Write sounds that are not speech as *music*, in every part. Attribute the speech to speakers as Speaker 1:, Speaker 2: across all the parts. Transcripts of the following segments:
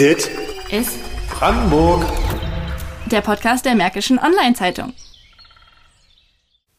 Speaker 1: Dit
Speaker 2: ist
Speaker 1: Brandenburg.
Speaker 2: der Podcast der Märkischen Online-Zeitung.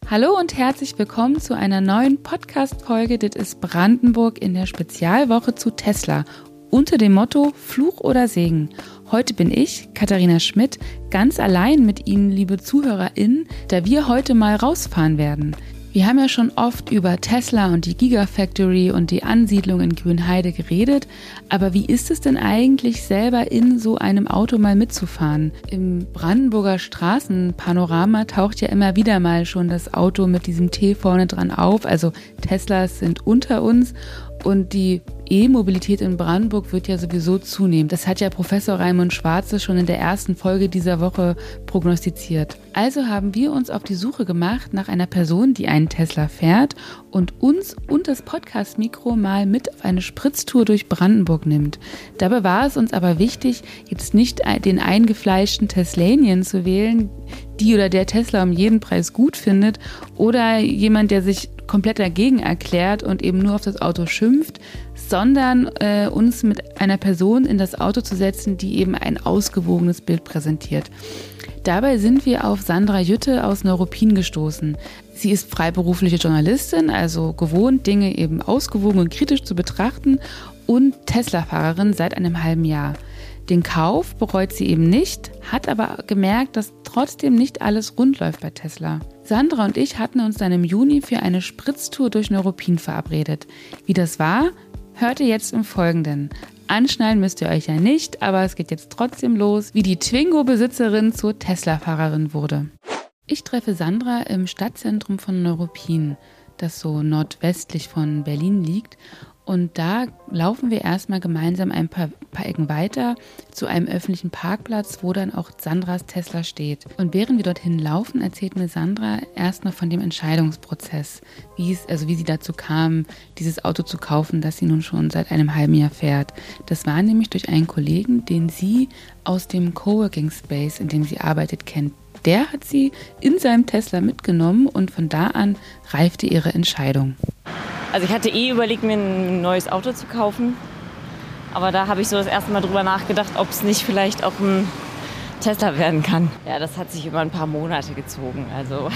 Speaker 3: Hallo und herzlich willkommen zu einer neuen Podcast-Folge Dit ist Brandenburg in der Spezialwoche zu Tesla unter dem Motto Fluch oder Segen. Heute bin ich, Katharina Schmidt, ganz allein mit Ihnen, liebe ZuhörerInnen, da wir heute mal rausfahren werden. Wir haben ja schon oft über Tesla und die Gigafactory und die Ansiedlung in Grünheide geredet, aber wie ist es denn eigentlich selber in so einem Auto mal mitzufahren? Im Brandenburger Straßenpanorama taucht ja immer wieder mal schon das Auto mit diesem T vorne dran auf, also Teslas sind unter uns und die E-Mobilität in Brandenburg wird ja sowieso zunehmen. Das hat ja Professor Raimund Schwarze schon in der ersten Folge dieser Woche prognostiziert. Also haben wir uns auf die Suche gemacht nach einer Person, die einen Tesla fährt und uns und das Podcast-Mikro mal mit auf eine Spritztour durch Brandenburg nimmt. Dabei war es uns aber wichtig, jetzt nicht den eingefleischten Teslanien zu wählen, die oder der Tesla um jeden Preis gut findet oder jemand, der sich komplett dagegen erklärt und eben nur auf das Auto schimpft, sondern äh, uns mit einer Person in das Auto zu setzen, die eben ein ausgewogenes Bild präsentiert. Dabei sind wir auf Sandra Jütte aus Neuropin gestoßen. Sie ist freiberufliche Journalistin, also gewohnt, Dinge eben ausgewogen und kritisch zu betrachten und Tesla-Fahrerin seit einem halben Jahr. Den Kauf bereut sie eben nicht, hat aber gemerkt, dass trotzdem nicht alles rund läuft bei Tesla. Sandra und ich hatten uns dann im Juni für eine Spritztour durch Neuropin verabredet. Wie das war, hört ihr jetzt im Folgenden. Anschnallen müsst ihr euch ja nicht, aber es geht jetzt trotzdem los, wie die Twingo-Besitzerin zur Tesla-Fahrerin wurde. Ich treffe Sandra im Stadtzentrum von Neuruppin, das so nordwestlich von Berlin liegt. Und da laufen wir erstmal gemeinsam ein paar, paar Ecken weiter zu einem öffentlichen Parkplatz, wo dann auch Sandras Tesla steht. Und während wir dorthin laufen, erzählt mir Sandra erstmal von dem Entscheidungsprozess, wie es, also wie sie dazu kam, dieses Auto zu kaufen, das sie nun schon seit einem halben Jahr fährt. Das war nämlich durch einen Kollegen, den sie aus dem Coworking Space, in dem sie arbeitet, kennt. Der hat sie in seinem Tesla mitgenommen und von da an reifte ihre Entscheidung.
Speaker 4: Also ich hatte eh überlegt, mir ein neues Auto zu kaufen. Aber da habe ich so das erste Mal drüber nachgedacht, ob es nicht vielleicht auch ein Tesla werden kann. Ja, das hat sich über ein paar Monate gezogen. Also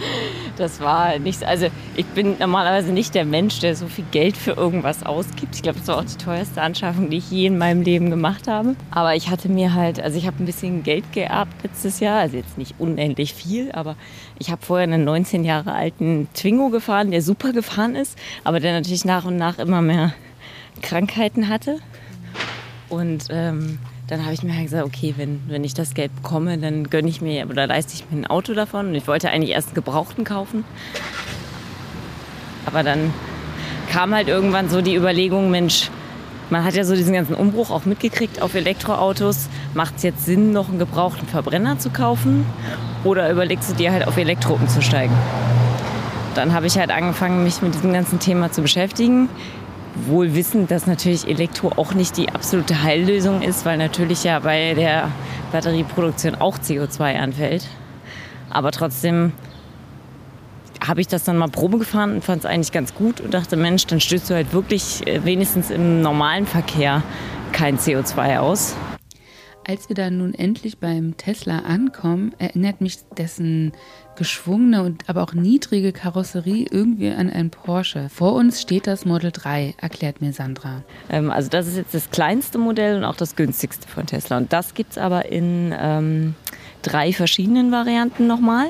Speaker 4: *laughs* das war nicht, also ich bin normalerweise nicht der Mensch, der so viel Geld für irgendwas ausgibt. Ich glaube, das war auch die teuerste Anschaffung, die ich je in meinem Leben gemacht habe. Aber ich hatte mir halt, also ich habe ein bisschen Geld geerbt letztes Jahr, also jetzt nicht unendlich viel, aber ich habe vorher einen 19 Jahre alten Twingo gefahren, der super gefahren ist, aber der natürlich nach und nach immer mehr Krankheiten hatte. Und ähm, dann habe ich mir halt gesagt, okay, wenn, wenn ich das Geld bekomme, dann gönne ich mir oder leiste ich mir ein Auto davon. Und ich wollte eigentlich erst einen Gebrauchten kaufen. Aber dann kam halt irgendwann so die Überlegung, Mensch, man hat ja so diesen ganzen Umbruch auch mitgekriegt auf Elektroautos. Macht es jetzt Sinn, noch einen gebrauchten Verbrenner zu kaufen? Oder überlegst du dir halt auf Elektro umzusteigen? Dann habe ich halt angefangen, mich mit diesem ganzen Thema zu beschäftigen wohl wissend, dass natürlich Elektro auch nicht die absolute Heillösung ist, weil natürlich ja bei der Batterieproduktion auch CO2 anfällt. Aber trotzdem habe ich das dann mal Probe gefahren und fand es eigentlich ganz gut und dachte, Mensch, dann stößt du halt wirklich äh, wenigstens im normalen Verkehr kein CO2 aus.
Speaker 3: Als wir dann nun endlich beim Tesla ankommen, erinnert mich dessen geschwungene und aber auch niedrige Karosserie irgendwie an einen Porsche. Vor uns steht das Model 3, erklärt mir Sandra.
Speaker 4: Ähm, also das ist jetzt das kleinste Modell und auch das günstigste von Tesla. Und das gibt es aber in ähm, drei verschiedenen Varianten nochmal.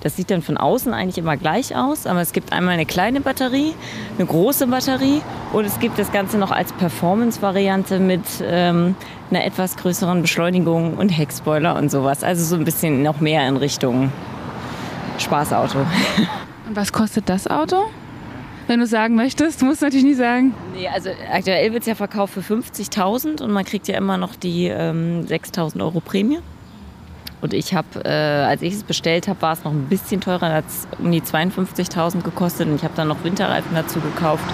Speaker 4: Das sieht dann von außen eigentlich immer gleich aus, aber es gibt einmal eine kleine Batterie, eine große Batterie und es gibt das Ganze noch als Performance-Variante mit ähm, einer etwas größeren Beschleunigung und Heckspoiler und sowas. Also so ein bisschen noch mehr in Richtung Spaßauto.
Speaker 3: Und was kostet das Auto? Wenn du sagen möchtest, du musst natürlich nie sagen.
Speaker 4: Nee, also aktuell wird es ja verkauft für 50.000 und man kriegt ja immer noch die ähm, 6.000 Euro Prämie. Und ich habe, äh, als ich es bestellt habe, war es noch ein bisschen teurer, hat es um die 52.000 gekostet und ich habe dann noch Winterreifen dazu gekauft.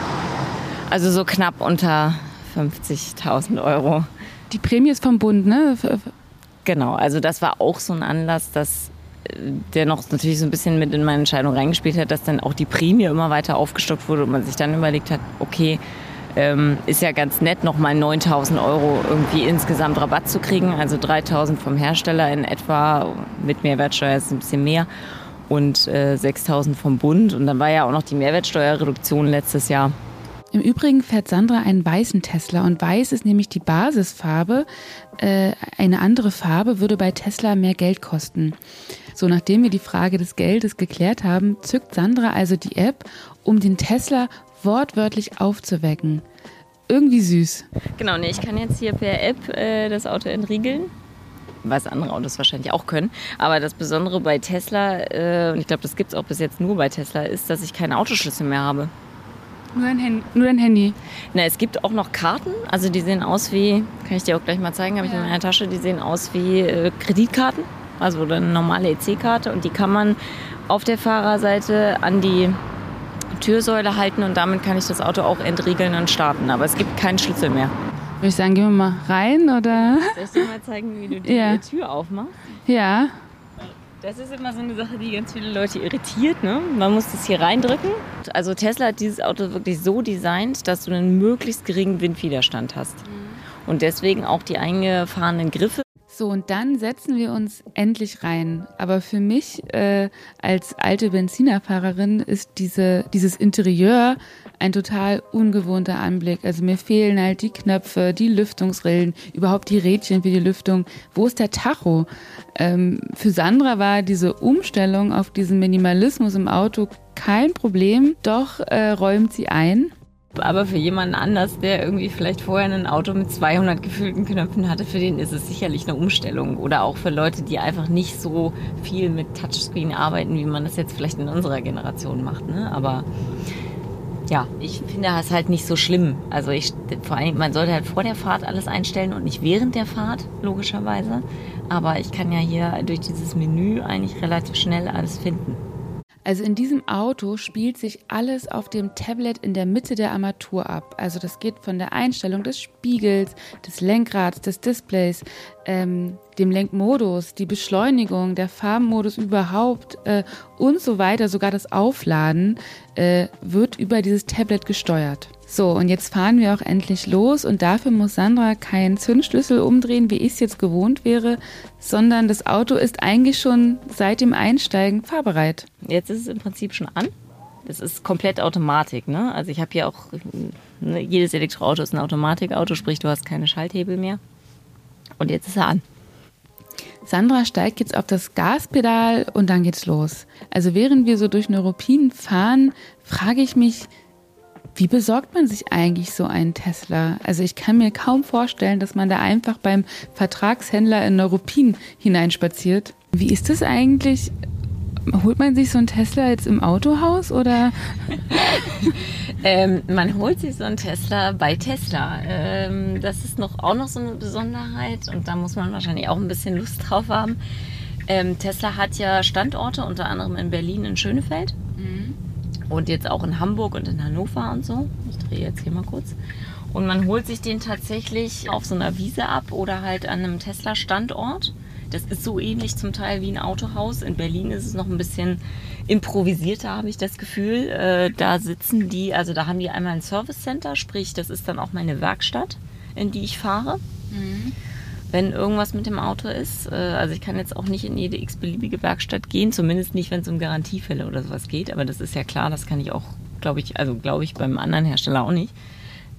Speaker 4: Also so knapp unter 50.000 Euro.
Speaker 3: Die Prämie ist vom Bund, ne?
Speaker 4: Genau, also das war auch so ein Anlass, dass der noch natürlich so ein bisschen mit in meine Entscheidung reingespielt hat, dass dann auch die Prämie immer weiter aufgestockt wurde und man sich dann überlegt hat, okay, ähm, ist ja ganz nett, nochmal 9000 Euro irgendwie insgesamt Rabatt zu kriegen. Also 3000 vom Hersteller in etwa, mit Mehrwertsteuer ist ein bisschen mehr und äh, 6000 vom Bund. Und dann war ja auch noch die Mehrwertsteuerreduktion letztes Jahr.
Speaker 3: Im Übrigen fährt Sandra einen weißen Tesla und weiß ist nämlich die Basisfarbe. Äh, eine andere Farbe würde bei Tesla mehr Geld kosten. So, nachdem wir die Frage des Geldes geklärt haben, zückt Sandra also die App, um den Tesla wortwörtlich aufzuwecken. Irgendwie süß.
Speaker 4: Genau, nee, ich kann jetzt hier per App äh, das Auto entriegeln was andere Autos wahrscheinlich auch können. Aber das Besondere bei Tesla, äh, und ich glaube, das gibt es auch bis jetzt nur bei Tesla, ist, dass ich keinen Autoschlüssel mehr habe.
Speaker 3: Nur dein, Handy. Nur dein Handy.
Speaker 4: Na, es gibt auch noch Karten, also die sehen aus wie, kann ich dir auch gleich mal zeigen, habe ich ja. in meiner Tasche, die sehen aus wie äh, Kreditkarten, also eine normale EC-Karte und die kann man auf der Fahrerseite an die Türsäule halten und damit kann ich das Auto auch entriegeln und starten. Aber es gibt keinen Schlüssel mehr.
Speaker 3: Würde ich sagen, gehen wir mal rein oder?
Speaker 4: Soll ich dir mal zeigen, wie du die ja. Tür aufmachst?
Speaker 3: Ja.
Speaker 4: Das ist immer so eine Sache, die ganz viele Leute irritiert. Ne? Man muss das hier reindrücken. Also Tesla hat dieses Auto wirklich so designt, dass du einen möglichst geringen Windwiderstand hast. Mhm. Und deswegen auch die eingefahrenen Griffe.
Speaker 3: So, und dann setzen wir uns endlich rein. Aber für mich äh, als alte Benzinerfahrerin ist diese, dieses Interieur ein total ungewohnter Anblick. Also mir fehlen halt die Knöpfe, die Lüftungsrillen, überhaupt die Rädchen für die Lüftung. Wo ist der Tacho? Ähm, für Sandra war diese Umstellung auf diesen Minimalismus im Auto kein Problem, doch äh, räumt sie ein.
Speaker 4: Aber für jemanden anders, der irgendwie vielleicht vorher ein Auto mit 200 gefüllten Knöpfen hatte, für den ist es sicherlich eine Umstellung. Oder auch für Leute, die einfach nicht so viel mit Touchscreen arbeiten, wie man das jetzt vielleicht in unserer Generation macht. Ne? Aber ja, ich finde das halt nicht so schlimm. Also ich, vor allem, man sollte halt vor der Fahrt alles einstellen und nicht während der Fahrt, logischerweise. Aber ich kann ja hier durch dieses Menü eigentlich relativ schnell alles finden.
Speaker 3: Also in diesem Auto spielt sich alles auf dem Tablet in der Mitte der Armatur ab. Also das geht von der Einstellung des Spiegels, des Lenkrads, des Displays, ähm, dem Lenkmodus, die Beschleunigung, der Farbenmodus überhaupt äh, und so weiter. Sogar das Aufladen äh, wird über dieses Tablet gesteuert. So, und jetzt fahren wir auch endlich los und dafür muss Sandra keinen Zündschlüssel umdrehen, wie ich es jetzt gewohnt wäre, sondern das Auto ist eigentlich schon seit dem Einsteigen fahrbereit.
Speaker 4: Jetzt ist es im Prinzip schon an. Das ist komplett Automatik, ne? Also ich habe hier auch, ne, jedes Elektroauto ist ein Automatikauto, sprich du hast keine Schalthebel mehr. Und jetzt ist er an.
Speaker 3: Sandra steigt jetzt auf das Gaspedal und dann geht's los. Also während wir so durch Neuruppin fahren, frage ich mich, wie besorgt man sich eigentlich so einen Tesla? Also ich kann mir kaum vorstellen, dass man da einfach beim Vertragshändler in Neuruppin hineinspaziert. Wie ist das eigentlich? Holt man sich so einen Tesla jetzt im Autohaus oder? *laughs*
Speaker 4: ähm, man holt sich so einen Tesla bei Tesla. Ähm, das ist noch, auch noch so eine Besonderheit und da muss man wahrscheinlich auch ein bisschen Lust drauf haben. Ähm, Tesla hat ja Standorte, unter anderem in Berlin, in Schönefeld. Mhm. Und jetzt auch in Hamburg und in Hannover und so. Ich drehe jetzt hier mal kurz. Und man holt sich den tatsächlich auf so einer Wiese ab oder halt an einem Tesla-Standort. Das ist so ähnlich zum Teil wie ein Autohaus. In Berlin ist es noch ein bisschen improvisierter, habe ich das Gefühl. Äh, da sitzen die, also da haben die einmal ein Service Center, sprich, das ist dann auch meine Werkstatt, in die ich fahre. Mhm wenn irgendwas mit dem Auto ist. Äh, also ich kann jetzt auch nicht in jede x-beliebige Werkstatt gehen, zumindest nicht, wenn es um Garantiefälle oder sowas geht. Aber das ist ja klar, das kann ich auch, glaube ich, also glaube ich beim anderen Hersteller auch nicht.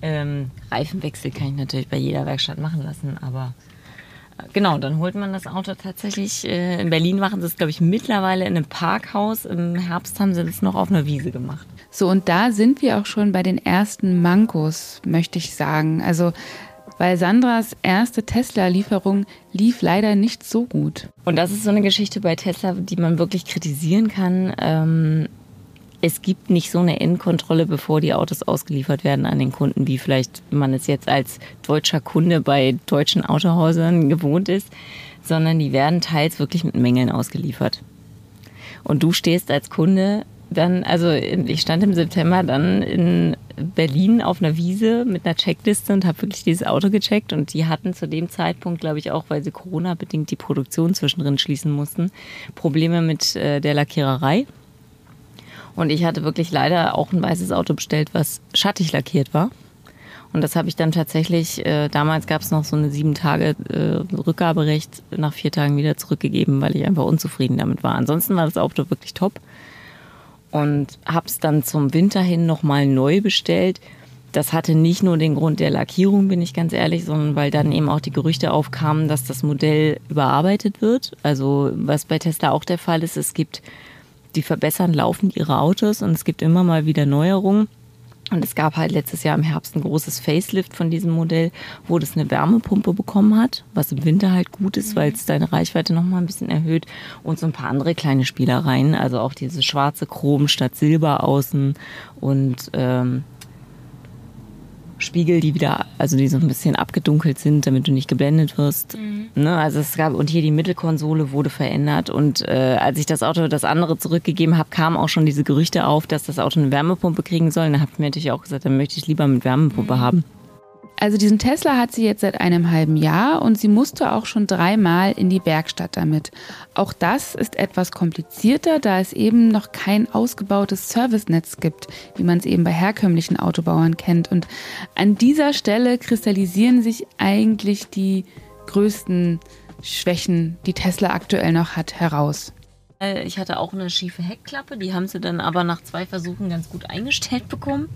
Speaker 4: Ähm, Reifenwechsel kann ich natürlich bei jeder Werkstatt machen lassen, aber äh, genau, dann holt man das Auto tatsächlich. Äh, in Berlin machen sie es, glaube ich, mittlerweile in einem Parkhaus. Im Herbst haben sie das noch auf einer Wiese gemacht.
Speaker 3: So, und da sind wir auch schon bei den ersten Mankos, möchte ich sagen. Also weil Sandras erste Tesla-Lieferung lief leider nicht so gut.
Speaker 4: Und das ist so eine Geschichte bei Tesla, die man wirklich kritisieren kann. Ähm, es gibt nicht so eine Endkontrolle, bevor die Autos ausgeliefert werden an den Kunden, wie vielleicht man es jetzt als deutscher Kunde bei deutschen Autohäusern gewohnt ist, sondern die werden teils wirklich mit Mängeln ausgeliefert. Und du stehst als Kunde dann, also ich stand im September dann in Berlin auf einer Wiese mit einer Checkliste und habe wirklich dieses Auto gecheckt und die hatten zu dem Zeitpunkt, glaube ich, auch, weil sie Corona-bedingt die Produktion zwischendrin schließen mussten, Probleme mit äh, der Lackiererei. Und ich hatte wirklich leider auch ein weißes Auto bestellt, was schattig lackiert war. Und das habe ich dann tatsächlich, äh, damals gab es noch so eine sieben Tage äh, Rückgaberecht, nach vier Tagen wieder zurückgegeben, weil ich einfach unzufrieden damit war. Ansonsten war das Auto wirklich top. Und habe es dann zum Winter hin nochmal neu bestellt. Das hatte nicht nur den Grund der Lackierung, bin ich ganz ehrlich, sondern weil dann eben auch die Gerüchte aufkamen, dass das Modell überarbeitet wird. Also was bei Tesla auch der Fall ist, es gibt, die verbessern laufend ihre Autos und es gibt immer mal wieder Neuerungen. Und es gab halt letztes Jahr im Herbst ein großes Facelift von diesem Modell, wo das eine Wärmepumpe bekommen hat, was im Winter halt gut ist, weil es deine Reichweite noch mal ein bisschen erhöht. Und so ein paar andere kleine Spielereien, also auch diese schwarze Chrom statt Silber außen. Und ähm, Spiegel, die wieder, also die so ein bisschen abgedunkelt sind, damit du nicht geblendet wirst. Mhm. Ne, also es gab, und hier die Mittelkonsole wurde verändert. Und äh, als ich das Auto, das andere zurückgegeben habe, kamen auch schon diese Gerüchte auf, dass das Auto eine Wärmepumpe kriegen soll. Und da habe ich mir natürlich auch gesagt, dann möchte ich lieber mit Wärmepumpe mhm. haben.
Speaker 3: Also diesen Tesla hat sie jetzt seit einem halben Jahr und sie musste auch schon dreimal in die Werkstatt damit. Auch das ist etwas komplizierter, da es eben noch kein ausgebautes Servicenetz gibt, wie man es eben bei herkömmlichen Autobauern kennt. Und an dieser Stelle kristallisieren sich eigentlich die größten Schwächen, die Tesla aktuell noch hat, heraus.
Speaker 4: Äh, ich hatte auch eine schiefe Heckklappe, die haben sie dann aber nach zwei Versuchen ganz gut eingestellt bekommen.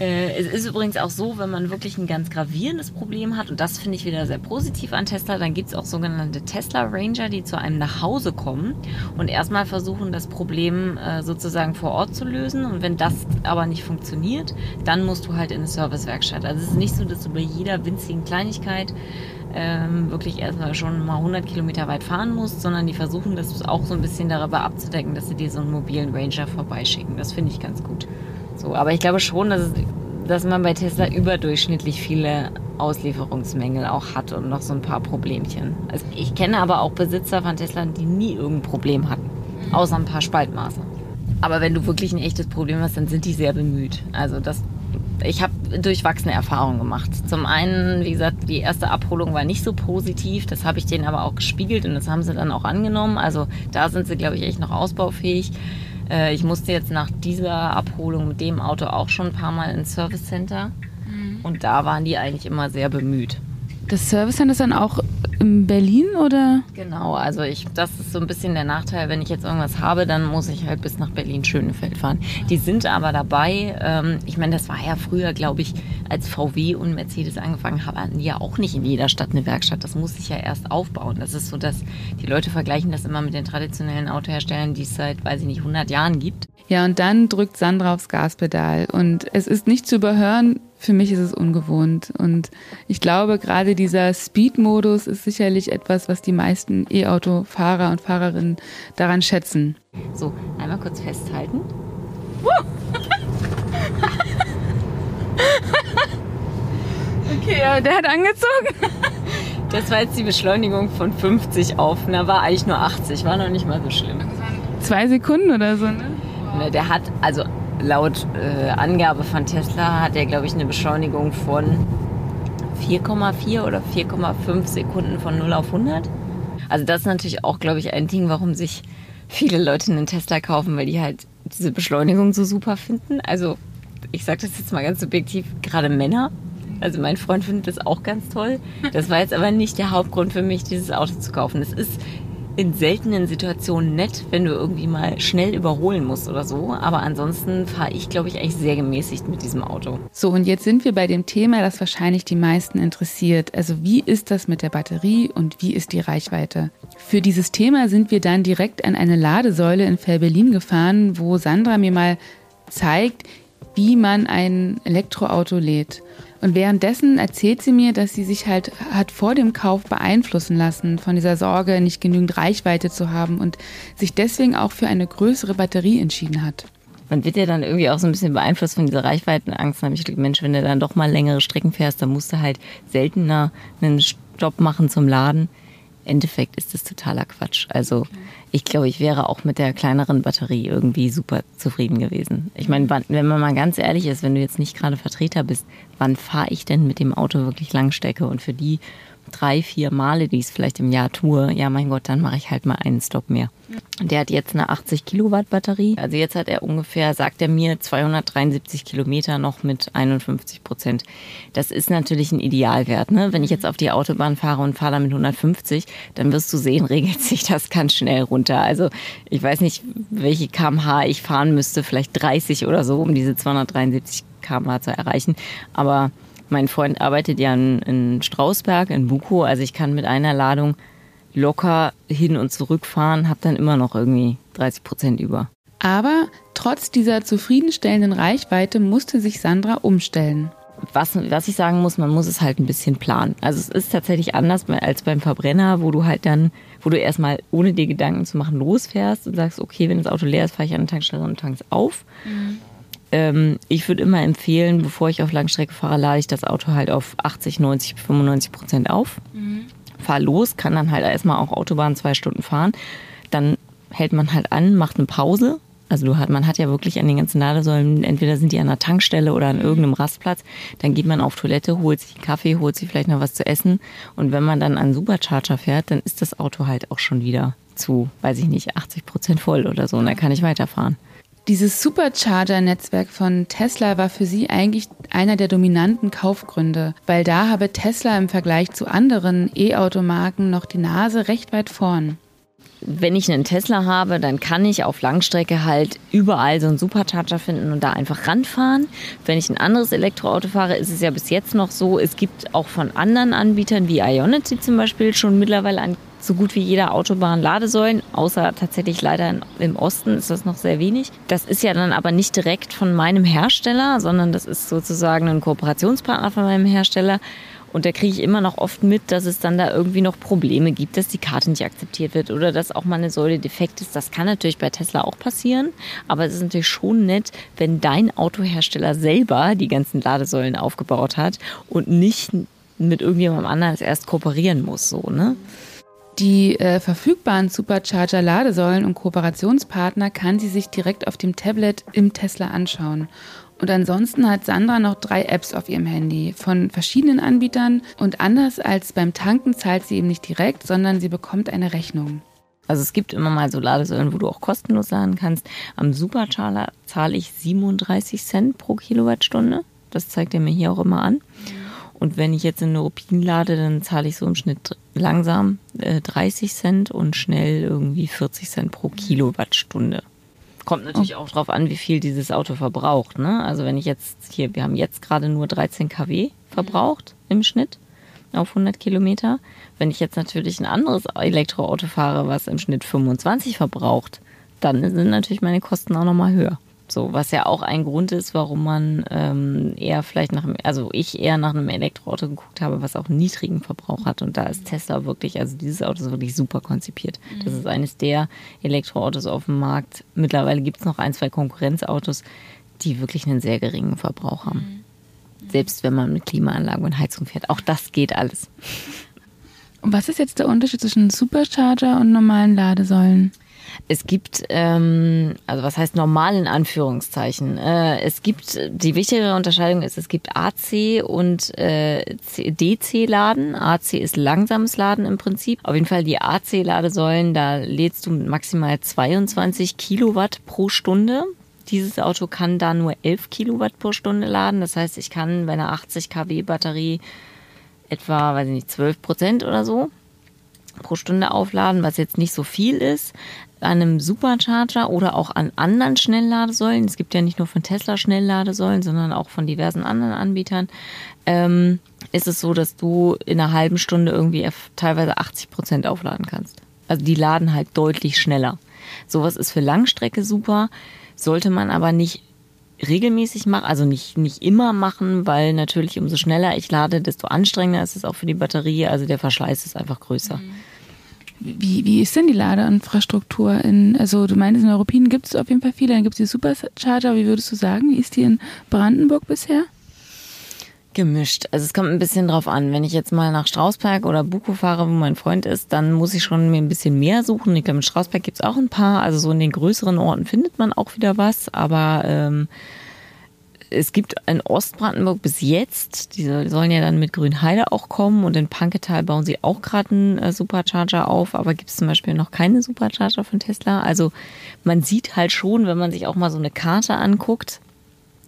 Speaker 4: Äh, es ist übrigens auch so, wenn man wirklich ein ganz gravierendes Problem hat, und das finde ich wieder sehr positiv an Tesla, dann gibt es auch sogenannte Tesla Ranger, die zu einem nach Hause kommen und erstmal versuchen, das Problem äh, sozusagen vor Ort zu lösen. Und wenn das aber nicht funktioniert, dann musst du halt in eine Servicewerkstatt. Also es ist nicht so, dass du bei jeder winzigen Kleinigkeit ähm, wirklich erstmal schon mal 100 Kilometer weit fahren musst, sondern die versuchen das auch so ein bisschen darüber abzudecken, dass sie dir so einen mobilen Ranger vorbeischicken. Das finde ich ganz gut. So, aber ich glaube schon, dass, dass man bei Tesla überdurchschnittlich viele Auslieferungsmängel auch hat und noch so ein paar Problemchen. Also ich kenne aber auch Besitzer von Tesla, die nie irgendein Problem hatten, außer ein paar Spaltmaße. Aber wenn du wirklich ein echtes Problem hast, dann sind die sehr bemüht. Also das, ich habe durchwachsene Erfahrungen gemacht. Zum einen, wie gesagt, die erste Abholung war nicht so positiv. Das habe ich denen aber auch gespiegelt und das haben sie dann auch angenommen. Also da sind sie, glaube ich, echt noch ausbaufähig. Äh, ich musste jetzt nach dieser Abholung mit dem Auto auch schon ein paar Mal ins Service Center. Mhm. Und da waren die eigentlich immer sehr bemüht.
Speaker 3: Das Service Center ist dann auch in Berlin oder?
Speaker 4: Genau, also ich, das ist so ein bisschen der Nachteil, wenn ich jetzt irgendwas habe, dann muss ich halt bis nach Berlin-Schönefeld fahren. Die sind aber dabei, ähm, ich meine, das war ja früher, glaube ich, als VW und Mercedes angefangen haben, hatten die ja auch nicht in jeder Stadt eine Werkstatt. Das muss sich ja erst aufbauen. Das ist so, dass die Leute vergleichen das immer mit den traditionellen Autoherstellern, die es seit, weiß ich nicht, 100 Jahren gibt.
Speaker 3: Ja, und dann drückt Sandra aufs Gaspedal und es ist nicht zu überhören, für mich ist es ungewohnt. Und ich glaube, gerade dieser Speed-Modus ist sicherlich etwas, was die meisten E-Auto-Fahrer und Fahrerinnen daran schätzen.
Speaker 4: So, einmal kurz festhalten. *laughs*
Speaker 3: okay, ja, der hat angezogen. *laughs*
Speaker 4: Das war jetzt die Beschleunigung von 50 auf. Na, war eigentlich nur 80, war noch nicht mal so schlimm.
Speaker 3: Zwei Sekunden oder so, ne?
Speaker 4: Der hat, also laut äh, Angabe von Tesla hat er, glaube ich, eine Beschleunigung von 4,4 oder 4,5 Sekunden von 0 auf 100. Also das ist natürlich auch, glaube ich, ein Ding, warum sich viele Leute einen Tesla kaufen, weil die halt diese Beschleunigung so super finden. Also ich sage das jetzt mal ganz subjektiv, gerade Männer. Also mein Freund findet das auch ganz toll. Das war jetzt aber nicht der Hauptgrund für mich, dieses Auto zu kaufen. Es ist in seltenen Situationen nett, wenn du irgendwie mal schnell überholen musst oder so. Aber ansonsten fahre ich, glaube ich, eigentlich sehr gemäßigt mit diesem Auto.
Speaker 3: So, und jetzt sind wir bei dem Thema, das wahrscheinlich die meisten interessiert. Also wie ist das mit der Batterie und wie ist die Reichweite? Für dieses Thema sind wir dann direkt an eine Ladesäule in Fell-Berlin gefahren, wo Sandra mir mal zeigt, wie man ein Elektroauto lädt. Und währenddessen erzählt sie mir, dass sie sich halt hat vor dem Kauf beeinflussen lassen von dieser Sorge, nicht genügend Reichweite zu haben und sich deswegen auch für eine größere Batterie entschieden hat.
Speaker 4: Man wird ja dann irgendwie auch so ein bisschen beeinflusst von dieser Reichweitenangst. Da habe ich gedacht, Mensch, wenn du dann doch mal längere Strecken fährst, dann musst du halt seltener einen Stopp machen zum Laden. Endeffekt ist das totaler Quatsch. Also ich glaube, ich wäre auch mit der kleineren Batterie irgendwie super zufrieden gewesen. Ich meine, wenn man mal ganz ehrlich ist, wenn du jetzt nicht gerade Vertreter bist, wann fahre ich denn mit dem Auto wirklich Langstrecke? Und für die drei, vier Male, die ich es vielleicht im Jahr tue, ja mein Gott, dann mache ich halt mal einen Stopp mehr. Der hat jetzt eine 80 Kilowatt Batterie. Also jetzt hat er ungefähr, sagt er mir, 273 Kilometer noch mit 51 Prozent. Das ist natürlich ein Idealwert. Ne? Wenn ich jetzt auf die Autobahn fahre und fahre damit 150, dann wirst du sehen, *laughs* regelt sich das ganz schnell runter. Also ich weiß nicht, welche kmh ich fahren müsste, vielleicht 30 oder so, um diese 273 kmh zu erreichen. Aber mein Freund arbeitet ja in, in Strausberg, in Buko. Also ich kann mit einer Ladung locker hin und zurück fahren, habe dann immer noch irgendwie 30 Prozent über.
Speaker 3: Aber trotz dieser zufriedenstellenden Reichweite musste sich Sandra umstellen.
Speaker 4: Was, was ich sagen muss, man muss es halt ein bisschen planen. Also es ist tatsächlich anders als beim Verbrenner, wo du halt dann, wo du erstmal ohne dir Gedanken zu machen losfährst und sagst, okay, wenn das Auto leer ist, fahre ich an der Tankstelle und tank's auf. Mhm. Ähm, ich würde immer empfehlen, bevor ich auf Langstrecke fahre, lade ich das Auto halt auf 80, 90, 95 Prozent auf. Mhm fahr los, kann dann halt erstmal auch Autobahn zwei Stunden fahren. Dann hält man halt an, macht eine Pause. Also du hat, man hat ja wirklich an den ganzen Ladesäulen, entweder sind die an einer Tankstelle oder an irgendeinem Rastplatz. Dann geht man auf Toilette, holt sich einen Kaffee, holt sich vielleicht noch was zu essen. Und wenn man dann an Supercharger fährt, dann ist das Auto halt auch schon wieder zu, weiß ich nicht, 80 Prozent voll oder so. Und dann kann ich weiterfahren.
Speaker 3: Dieses Supercharger-Netzwerk von Tesla war für sie eigentlich einer der dominanten Kaufgründe, weil da habe Tesla im Vergleich zu anderen E-Automarken noch die Nase recht weit vorn.
Speaker 4: Wenn ich einen Tesla habe, dann kann ich auf Langstrecke halt überall so einen Supercharger finden und da einfach ranfahren. Wenn ich ein anderes Elektroauto fahre, ist es ja bis jetzt noch so, es gibt auch von anderen Anbietern wie Ionity zum Beispiel schon mittlerweile ein so gut wie jeder Autobahn Ladesäulen, außer tatsächlich leider im Osten ist das noch sehr wenig. Das ist ja dann aber nicht direkt von meinem Hersteller, sondern das ist sozusagen ein Kooperationspartner von meinem Hersteller. Und da kriege ich immer noch oft mit, dass es dann da irgendwie noch Probleme gibt, dass die Karte nicht akzeptiert wird oder dass auch mal eine Säule defekt ist. Das kann natürlich bei Tesla auch passieren. Aber es ist natürlich schon nett, wenn dein Autohersteller selber die ganzen Ladesäulen aufgebaut hat und nicht mit irgendjemandem anderen erst kooperieren muss, so, ne?
Speaker 3: Die äh, verfügbaren Supercharger-Ladesäulen und Kooperationspartner kann sie sich direkt auf dem Tablet im Tesla anschauen. Und ansonsten hat Sandra noch drei Apps auf ihrem Handy von verschiedenen Anbietern und anders als beim Tanken zahlt sie eben nicht direkt, sondern sie bekommt eine Rechnung.
Speaker 4: Also es gibt immer mal so Ladesäulen, wo du auch kostenlos laden kannst. Am Supercharger zahle ich 37 Cent pro Kilowattstunde. Das zeigt er mir hier auch immer an. Und wenn ich jetzt in Neuruppin lade, dann zahle ich so im Schnitt langsam äh, 30 Cent und schnell irgendwie 40 Cent pro Kilowattstunde. Kommt natürlich oh. auch drauf an, wie viel dieses Auto verbraucht. Ne? Also wenn ich jetzt hier, wir haben jetzt gerade nur 13 kW verbraucht mhm. im Schnitt auf 100 Kilometer. Wenn ich jetzt natürlich ein anderes Elektroauto fahre, was im Schnitt 25 verbraucht, dann sind natürlich meine Kosten auch nochmal höher. So, was ja auch ein Grund ist, warum man ähm, eher vielleicht nach einem, also ich eher nach einem Elektroauto geguckt habe, was auch einen niedrigen Verbrauch hat. Und da ist Tesla wirklich, also dieses Auto ist wirklich super konzipiert. Mhm. Das ist eines der Elektroautos auf dem Markt. Mittlerweile gibt es noch ein, zwei Konkurrenzautos, die wirklich einen sehr geringen Verbrauch haben. Mhm. Selbst wenn man mit Klimaanlage und Heizung fährt. Auch das geht alles.
Speaker 3: Und was ist jetzt der Unterschied zwischen Supercharger und normalen Ladesäulen?
Speaker 4: Es gibt, ähm, also was heißt normal in Anführungszeichen? Äh, es gibt, die wichtigere Unterscheidung ist, es gibt AC und äh, DC-Laden. AC ist langsames Laden im Prinzip. Auf jeden Fall die AC-Ladesäulen, da lädst du mit maximal 22 Kilowatt pro Stunde. Dieses Auto kann da nur 11 Kilowatt pro Stunde laden. Das heißt, ich kann bei einer 80 kW Batterie etwa, weiß ich nicht, 12 Prozent oder so pro Stunde aufladen, was jetzt nicht so viel ist einem Supercharger oder auch an anderen Schnellladesäulen, es gibt ja nicht nur von Tesla Schnellladesäulen, sondern auch von diversen anderen Anbietern, ähm, ist es so, dass du in einer halben Stunde irgendwie teilweise 80 Prozent aufladen kannst. Also die laden halt deutlich schneller. Sowas ist für Langstrecke super, sollte man aber nicht regelmäßig machen, also nicht, nicht immer machen, weil natürlich umso schneller ich lade, desto anstrengender ist es auch für die Batterie. Also der Verschleiß ist einfach größer. Mhm.
Speaker 3: Wie, wie ist denn die Ladeinfrastruktur? In, also du meinst, in Europien gibt es auf jeden Fall viele, dann gibt es die Supercharger. Wie würdest du sagen, wie ist die in Brandenburg bisher?
Speaker 4: Gemischt. Also es kommt ein bisschen drauf an. Wenn ich jetzt mal nach Strausberg oder Buko fahre, wo mein Freund ist, dann muss ich schon mir ein bisschen mehr suchen. Ich glaube, in Strausberg gibt es auch ein paar. Also so in den größeren Orten findet man auch wieder was. Aber ähm, es gibt in Ostbrandenburg bis jetzt, die sollen ja dann mit Grünheide auch kommen und in Panketal bauen sie auch gerade einen äh, Supercharger auf, aber gibt es zum Beispiel noch keine Supercharger von Tesla. Also man sieht halt schon, wenn man sich auch mal so eine Karte anguckt,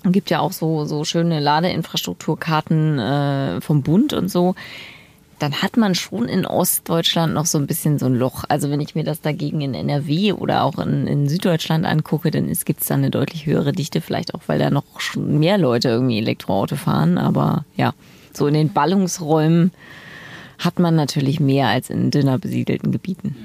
Speaker 4: gibt ja auch so, so schöne Ladeinfrastrukturkarten äh, vom Bund und so dann hat man schon in Ostdeutschland noch so ein bisschen so ein Loch. Also wenn ich mir das dagegen in NRW oder auch in, in Süddeutschland angucke, dann gibt es da eine deutlich höhere Dichte, vielleicht auch, weil da noch mehr Leute irgendwie Elektroauto fahren. Aber ja, so in den Ballungsräumen hat man natürlich mehr als in dünner besiedelten Gebieten.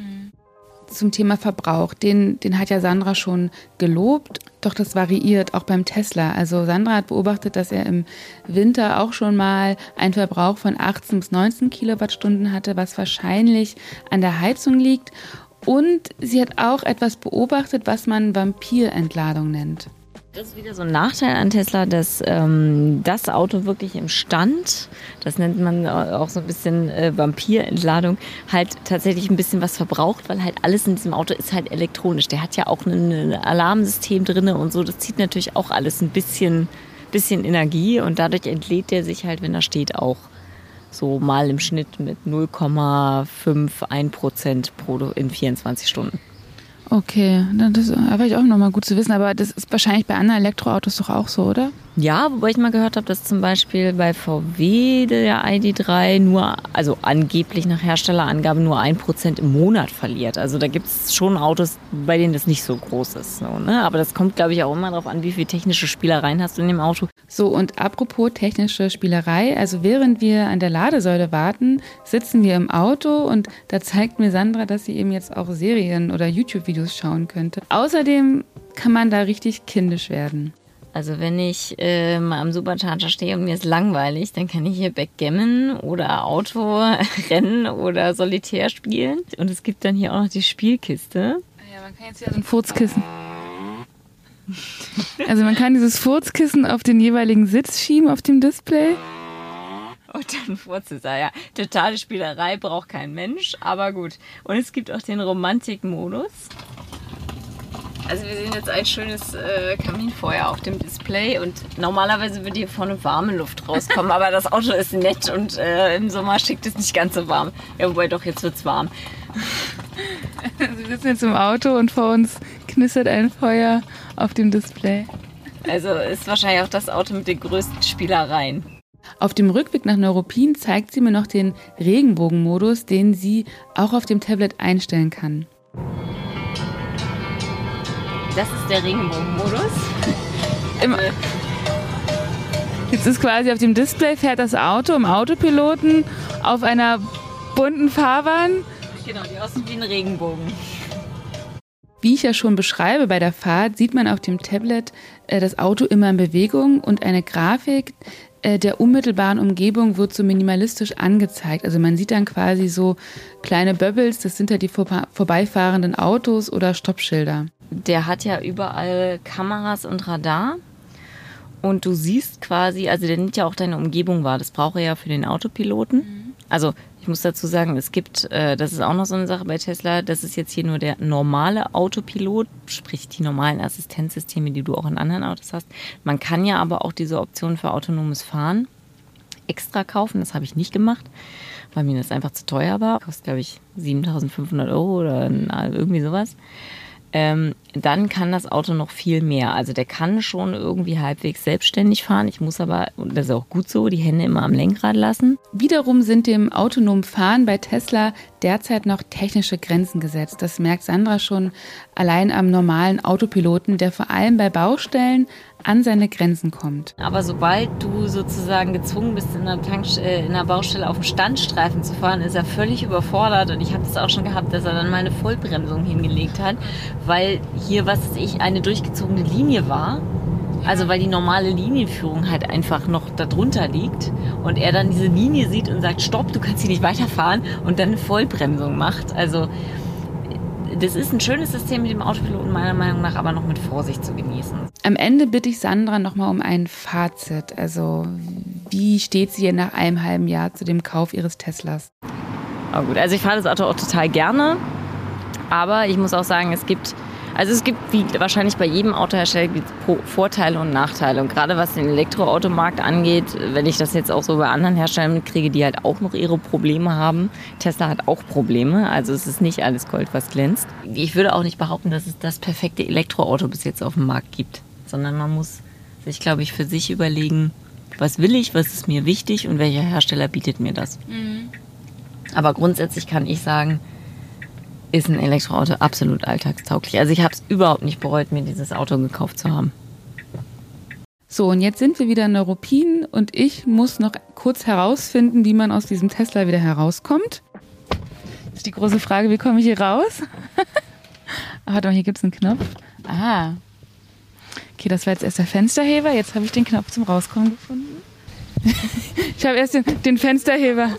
Speaker 3: Zum Thema Verbrauch, den, den hat ja Sandra schon gelobt, doch das variiert auch beim Tesla. Also Sandra hat beobachtet, dass er im Winter auch schon mal einen Verbrauch von 18 bis 19 Kilowattstunden hatte, was wahrscheinlich an der Heizung liegt. Und sie hat auch etwas beobachtet, was man Vampirentladung nennt.
Speaker 4: Das ist wieder so ein Nachteil an Tesla, dass ähm, das Auto wirklich im Stand, das nennt man auch so ein bisschen äh, Vampirentladung, halt tatsächlich ein bisschen was verbraucht, weil halt alles in diesem Auto ist halt elektronisch. Der hat ja auch ein, Alarmsystem drin und so. Das zieht natürlich auch alles ein bisschen, bisschen Energie und dadurch entlädt der sich halt, wenn er steht, auch so mal im Schnitt mit 0,51 Prozent in 24 Stunden.
Speaker 3: Okay, das war ich auch nochmal gut zu wissen, aber das ist wahrscheinlich bei anderen Elektroautos doch auch so, oder?
Speaker 4: Ja, wobei ich mal gehört habe, dass zum Beispiel bei VW der ID3 nur, also angeblich nach Herstellerangabe nur ein Prozent im Monat verliert. Also da gibt es schon Autos, bei denen das nicht so groß ist. So, ne? Aber das kommt, glaube ich, auch immer darauf an, wie viel technische Spielereien hast du in dem Auto.
Speaker 3: So, und apropos technische Spielerei, also während wir an der Ladesäule warten, sitzen wir im Auto und da zeigt mir Sandra, dass sie eben jetzt auch Serien oder YouTube-Videos schauen könnte. Außerdem kann man da richtig kindisch werden.
Speaker 4: Also wenn ich äh, mal am Supercharger stehe und mir ist langweilig, dann kann ich hier Backgammon oder Auto rennen oder Solitär spielen. Und es gibt dann hier auch noch die Spielkiste.
Speaker 3: Ah ja, man kann jetzt ja so ein Furzkissen. Also man kann dieses Furzkissen auf den jeweiligen Sitz schieben auf dem Display.
Speaker 4: Und dann Furzer, ja. Totale Spielerei braucht kein Mensch, aber gut. Und es gibt auch den Romantik-Modus. Also wir sehen jetzt ein schönes äh, Kaminfeuer auf dem Display und normalerweise würde hier vorne warme Luft rauskommen, aber das Auto ist nett und äh, im Sommer schickt es nicht ganz so warm. Ja, wobei doch, jetzt wird es warm. *laughs*
Speaker 3: Wir sitzen jetzt im Auto und vor uns knistert ein Feuer auf dem Display.
Speaker 4: Also ist wahrscheinlich auch das Auto mit den größten Spielereien.
Speaker 3: Auf dem Rückweg nach Neuruppin zeigt sie mir noch den Regenbogenmodus, den sie auch auf dem Tablet einstellen kann.
Speaker 4: Das ist der Regenbogenmodus. *laughs*
Speaker 3: Im Jetzt ist quasi auf dem Display fährt das Auto im Autopiloten auf einer bunten Fahrbahn.
Speaker 4: Genau, die aussieht wie ein Regenbogen.
Speaker 3: Wie ich ja schon beschreibe bei der Fahrt, sieht man auf dem Tablet äh, das Auto immer in Bewegung und eine Grafik äh, der unmittelbaren Umgebung wird so minimalistisch angezeigt. Also man sieht dann quasi so kleine Bubbles, das sind ja die vor vorbeifahrenden Autos oder Stoppschilder
Speaker 4: der hat ja überall Kameras und Radar. Und du siehst quasi, also der nimmt ja auch deine Umgebung wahr. Das braucht er ja für den Autopiloten. Mhm. Also ich muss dazu sagen, es gibt, äh, das ist auch noch so eine Sache bei Tesla, das ist jetzt hier nur der normale Autopilot, sprich die normalen Assistenzsysteme, die du auch in anderen Autos hast. Man kann ja aber auch diese Option für autonomes Fahren extra kaufen. Das habe ich nicht gemacht, weil mir das einfach zu teuer war. Kostet, glaube ich, 7500 Euro oder irgendwie sowas ähm, dann kann das Auto noch viel mehr. Also der kann schon irgendwie halbwegs selbstständig fahren. Ich muss aber, und das ist auch gut so, die Hände immer am Lenkrad lassen.
Speaker 3: Wiederum sind dem autonomen Fahren bei Tesla derzeit noch technische Grenzen gesetzt. Das merkt Sandra schon allein am normalen Autopiloten, der vor allem bei Baustellen an seine Grenzen kommt.
Speaker 4: Aber sobald du sozusagen gezwungen bist, in einer, äh, Baustelle auf dem Standstreifen zu fahren, ist er völlig überfordert. Und ich habe das auch schon gehabt, dass er dann mal eine Vollbremsung hingelegt hat, weil hier, was ich, eine durchgezogene Linie war. Also weil die normale Linienführung halt einfach noch darunter liegt und er dann diese Linie sieht und sagt, stopp, du kannst hier nicht weiterfahren und dann eine Vollbremsung macht. Also das ist ein schönes System mit dem Autopiloten meiner Meinung nach, aber noch mit Vorsicht zu genießen.
Speaker 3: Am Ende bitte ich Sandra nochmal um ein Fazit. Also wie steht sie nach einem halben Jahr zu dem Kauf ihres Teslas?
Speaker 4: Oh gut, also ich fahre das Auto auch total gerne, aber ich muss auch sagen, es gibt Also es gibt wie wahrscheinlich bei jedem Autohersteller Vorteile und Nachteile. Und gerade was den Elektroautomarkt angeht, wenn ich das jetzt auch so bei anderen Herstellern mitkriege, die halt auch noch ihre Probleme haben. Tesla hat auch Probleme. Also es ist nicht alles Gold, was glänzt. Ich würde auch nicht behaupten, dass es das perfekte Elektroauto bis jetzt auf dem Markt gibt. Sondern man muss sich, glaube ich, für sich überlegen, was will ich, was ist mir wichtig und welcher Hersteller bietet mir das. Mhm. Aber grundsätzlich kann ich sagen, ist ein Elektroauto absolut alltagstauglich. Also ich habe es überhaupt nicht bereut, mir dieses Auto gekauft zu haben.
Speaker 3: So, und jetzt sind wir wieder in Neuruppin und ich muss noch kurz herausfinden, wie man aus diesem Tesla wieder herauskommt. Das ist die große Frage, wie komme ich hier raus? *laughs* Warte mal, hier gibt es einen Knopf. Ah. Okay, das war jetzt erst der Fensterheber. Jetzt habe ich den Knopf zum Rauskommen gefunden. *laughs* ich habe erst den, den Fensterheber.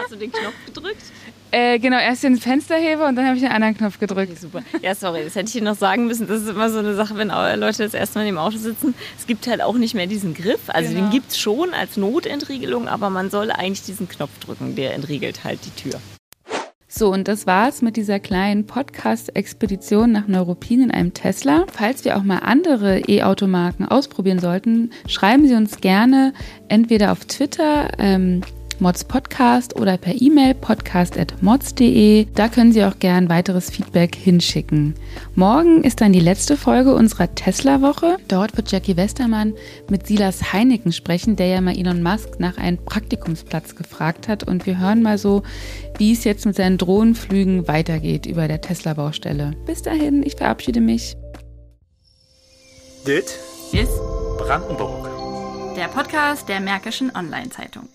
Speaker 4: Hast du den Knopf gedrückt?
Speaker 3: Äh, genau, erst den Fensterheber und dann habe ich den anderen Knopf gedrückt.
Speaker 4: Super. Ja, sorry, das hätte ich dir noch sagen müssen. Das ist immer so eine Sache, wenn Leute das erste Mal im Auto sitzen. Es gibt halt auch nicht mehr diesen Griff. Also genau. den gibt es schon als Notentriegelung, aber man soll eigentlich diesen Knopf drücken. Der entriegelt halt die Tür.
Speaker 3: So, und das war's mit dieser kleinen Podcast-Expedition nach Neuruppin in einem Tesla. Falls wir auch mal andere E-Automarken ausprobieren sollten, schreiben Sie uns gerne entweder auf Twitter, ähm, Mods Podcast oder per E-Mail podcast.mods.de. Da können Sie auch gern weiteres Feedback hinschicken. Morgen ist dann die letzte Folge unserer Tesla-Woche. Dort wird Jackie Westermann mit Silas Heineken sprechen, der ja mal Elon Musk nach einem Praktikumsplatz gefragt hat. Und wir hören mal so, wie es jetzt mit seinen Drohnenflügen weitergeht über der Tesla-Baustelle. Bis dahin, ich verabschiede mich.
Speaker 2: Dit ist Brandenburg. Der Podcast der Märkischen Online-Zeitung.